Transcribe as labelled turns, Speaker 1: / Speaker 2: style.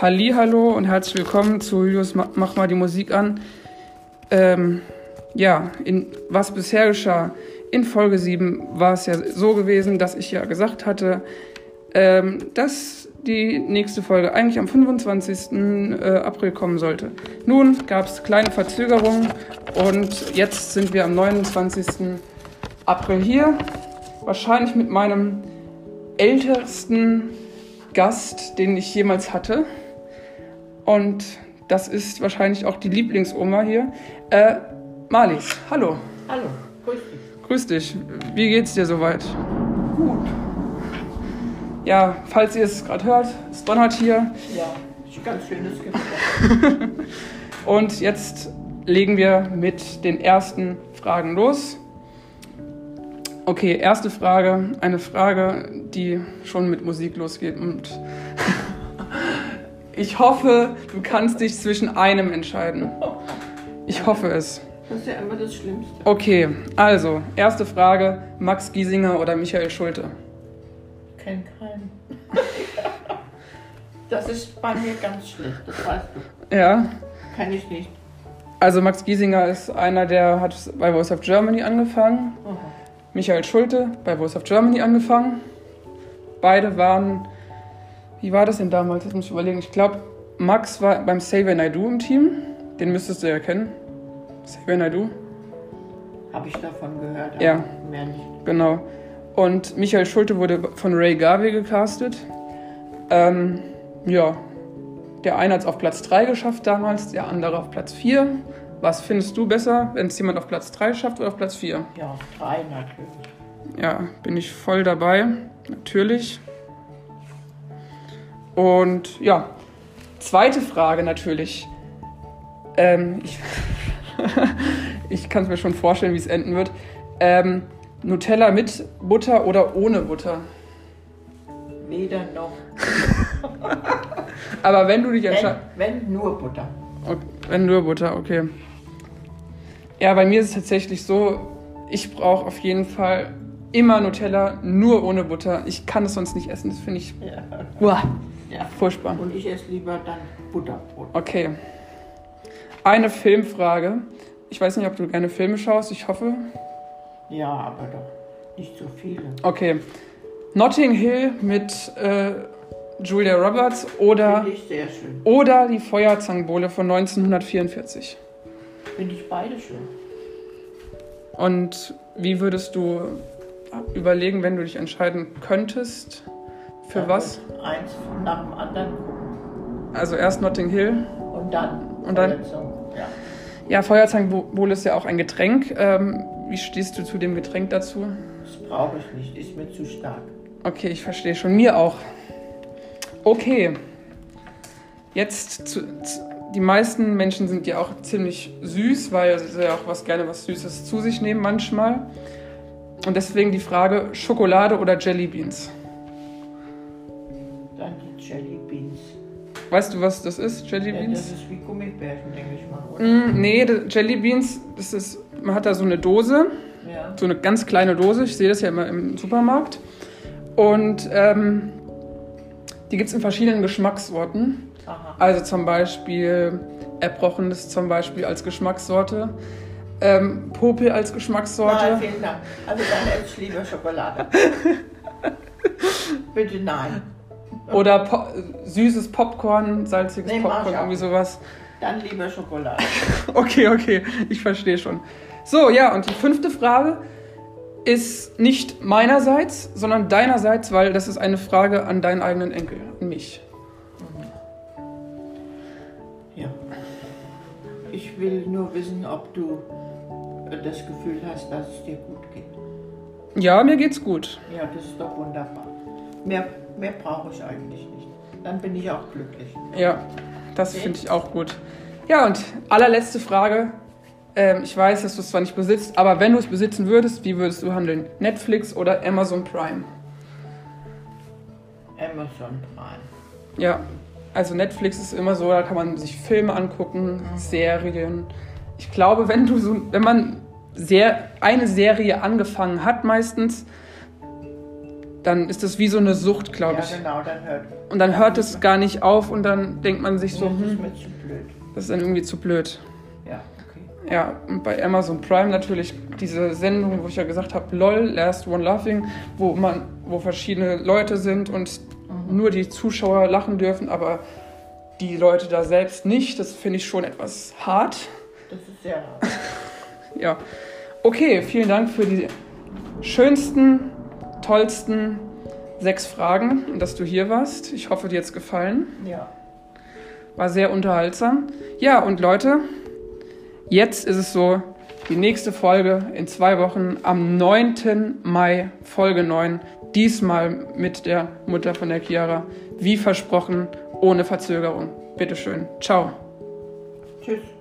Speaker 1: Hallo und herzlich willkommen zu Julius Mach mal die Musik an. Ähm, ja, in, was bisher geschah. In Folge 7 war es ja so gewesen, dass ich ja gesagt hatte, ähm, dass die nächste Folge eigentlich am 25. Äh, April kommen sollte. Nun gab es kleine Verzögerungen und jetzt sind wir am 29. April hier. Wahrscheinlich mit meinem ältesten Gast, den ich jemals hatte. Und das ist wahrscheinlich auch die Lieblingsoma hier. Äh, Marlies, hallo.
Speaker 2: Hallo, grüß dich.
Speaker 1: Grüß dich. Wie geht's dir soweit?
Speaker 2: Gut.
Speaker 1: Ja, falls ihr es gerade hört, es donnert hier.
Speaker 2: Ja, ganz schönes Gefühl.
Speaker 1: Und jetzt legen wir mit den ersten Fragen los. Okay, erste Frage. Eine Frage, die schon mit Musik losgeht und Ich hoffe, du kannst dich zwischen einem entscheiden. Ich hoffe es.
Speaker 2: Das ist ja immer das Schlimmste.
Speaker 1: Okay, also, erste Frage: Max Giesinger oder Michael Schulte?
Speaker 2: Kenn keinen. das ist bei mir ganz schlecht, das weißt du.
Speaker 1: Ja.
Speaker 2: Kenn ich nicht.
Speaker 1: Also, Max Giesinger ist einer, der hat bei Voice of Germany angefangen.
Speaker 2: Aha.
Speaker 1: Michael Schulte bei Voice of Germany angefangen. Beide waren wie war das denn damals? Jetzt muss ich überlegen. Ich glaube, Max war beim Xavier Naidoo im Team. Den müsstest du ja kennen. Xavier Naidoo.
Speaker 2: Habe ich davon gehört,
Speaker 1: Ja.
Speaker 2: mehr nicht.
Speaker 1: Genau. Und Michael Schulte wurde von Ray Garvey gecastet. Ähm, ja. Der eine hat es auf Platz 3 geschafft damals, der andere auf Platz 4. Was findest du besser, wenn es jemand auf Platz 3 schafft oder auf Platz 4?
Speaker 2: Ja, drei natürlich.
Speaker 1: Ja, bin ich voll dabei. Natürlich. Und ja, zweite Frage natürlich. Ähm, ich ich kann es mir schon vorstellen, wie es enden wird. Ähm, Nutella mit Butter oder ohne Butter?
Speaker 2: Weder noch.
Speaker 1: Aber wenn du dich
Speaker 2: Wenn,
Speaker 1: entscheidest.
Speaker 2: wenn nur Butter.
Speaker 1: Okay, wenn nur Butter, okay. Ja, bei mir ist es tatsächlich so, ich brauche auf jeden Fall immer Nutella, nur ohne Butter. Ich kann es sonst nicht essen. Das finde ich
Speaker 2: Ja.
Speaker 1: uah,
Speaker 2: ja.
Speaker 1: furchtbar.
Speaker 2: Und ich esse lieber dann Butterbrot.
Speaker 1: Okay. Eine Filmfrage. Ich weiß nicht, ob du gerne Filme schaust. Ich hoffe.
Speaker 2: Ja, aber doch nicht so viele.
Speaker 1: Okay. Notting Hill mit äh, Julia Roberts oder,
Speaker 2: Finde ich sehr schön.
Speaker 1: oder die Feuerzangenbowle von 1944.
Speaker 2: Finde ich beide schön.
Speaker 1: Und wie würdest du überlegen, wenn du dich entscheiden könntest? Für
Speaker 2: Ja,
Speaker 1: was?
Speaker 2: Eins nach dem anderen gucken.
Speaker 1: Also erst Notting Hill.
Speaker 2: Und dann.
Speaker 1: Und dann-.
Speaker 2: Ja.
Speaker 1: Ja, Feuerzangenbowle ist ja auch ein Getränk. Ähm, wie stehst du zu dem Getränk dazu?
Speaker 2: Das brauche ich nicht, ist mir zu stark.
Speaker 1: Okay, ich verstehe schon. Mir auch. Okay. Jetzt zu, zu, die meisten Menschen sind ja auch ziemlich süß, weil sie ja auch was gerne was Süßes zu sich nehmen manchmal. Und deswegen die Frage: Schokolade oder Jelly Beans?
Speaker 2: Dann die Jelly Beans.
Speaker 1: Weißt du, was das ist, Jelly
Speaker 2: Ja, das
Speaker 1: Beans?
Speaker 2: ist wie Gummibärchen, denke ich mal, oder?
Speaker 1: Mm, nee, das Jelly Beans, das ist, man hat da so eine Dose,
Speaker 2: Ja.
Speaker 1: so eine ganz kleine Dose. Ich sehe das ja immer im Supermarkt. Und ähm, die gibt es in verschiedenen Geschmackssorten.
Speaker 2: Aha.
Speaker 1: Also zum Beispiel Erbrochenes zum Beispiel als Geschmackssorte, ähm, Popel als Geschmackssorte.
Speaker 2: Nein, vielen Dank. Also dann esse ich lieber Schokolade. Bitte nein.
Speaker 1: Oder po süßes Popcorn, salziges
Speaker 2: Nee,
Speaker 1: Popcorn, irgendwie sowas.
Speaker 2: Dann lieber Schokolade.
Speaker 1: Okay, okay, ich verstehe schon. So, ja, und die fünfte Frage ist nicht meinerseits, sondern deinerseits, weil das ist eine Frage an deinen eigenen Enkel, an mich.
Speaker 2: Ja. Ich will nur wissen, ob du das Gefühl hast, dass es dir gut geht.
Speaker 1: Ja, mir geht's gut.
Speaker 2: Ja, das ist doch wunderbar. Mehr, mehr brauche ich eigentlich nicht. Dann bin ich auch glücklich.
Speaker 1: Ja, das finde ich auch gut. Ja, und allerletzte Frage. Ähm, ich weiß, dass du es zwar nicht besitzt, aber wenn du es besitzen würdest, wie würdest du handeln? Netflix oder Amazon Prime?
Speaker 2: Amazon Prime.
Speaker 1: Ja, also Netflix ist immer so, da kann man sich Filme angucken, Serien. Ich glaube, wenn du so, wenn man sehr, eine Serie angefangen hat meistens, dann ist das wie so eine Sucht, glaube
Speaker 2: ja,
Speaker 1: ich.
Speaker 2: genau, dann hört.
Speaker 1: Und dann hört es gar nicht auf und dann denkt man sich so,
Speaker 2: das ist
Speaker 1: hm,
Speaker 2: mir zu blöd.
Speaker 1: das ist dann irgendwie zu blöd.
Speaker 2: Ja, okay.
Speaker 1: Ja, und bei Amazon Prime natürlich diese Sendung, wo ich ja gesagt habe, LOL, Last One Laughing, wo man, wo verschiedene Leute sind und nur die Zuschauer lachen dürfen, aber die Leute da selbst nicht. Das finde ich schon etwas hart.
Speaker 2: Das ist sehr hart.
Speaker 1: Ja. Okay, vielen Dank für die schönsten, tollsten sechs Fragen und dass du hier warst. Ich hoffe, dir hat es gefallen.
Speaker 2: Ja.
Speaker 1: War sehr unterhaltsam. Ja, und Leute, jetzt ist es so, die nächste Folge in zwei Wochen am 9. Mai, Folge 9. Diesmal mit der Mutter von der Chiara. Wie versprochen, ohne Verzögerung. Bitteschön. Ciao.
Speaker 2: Tschüss.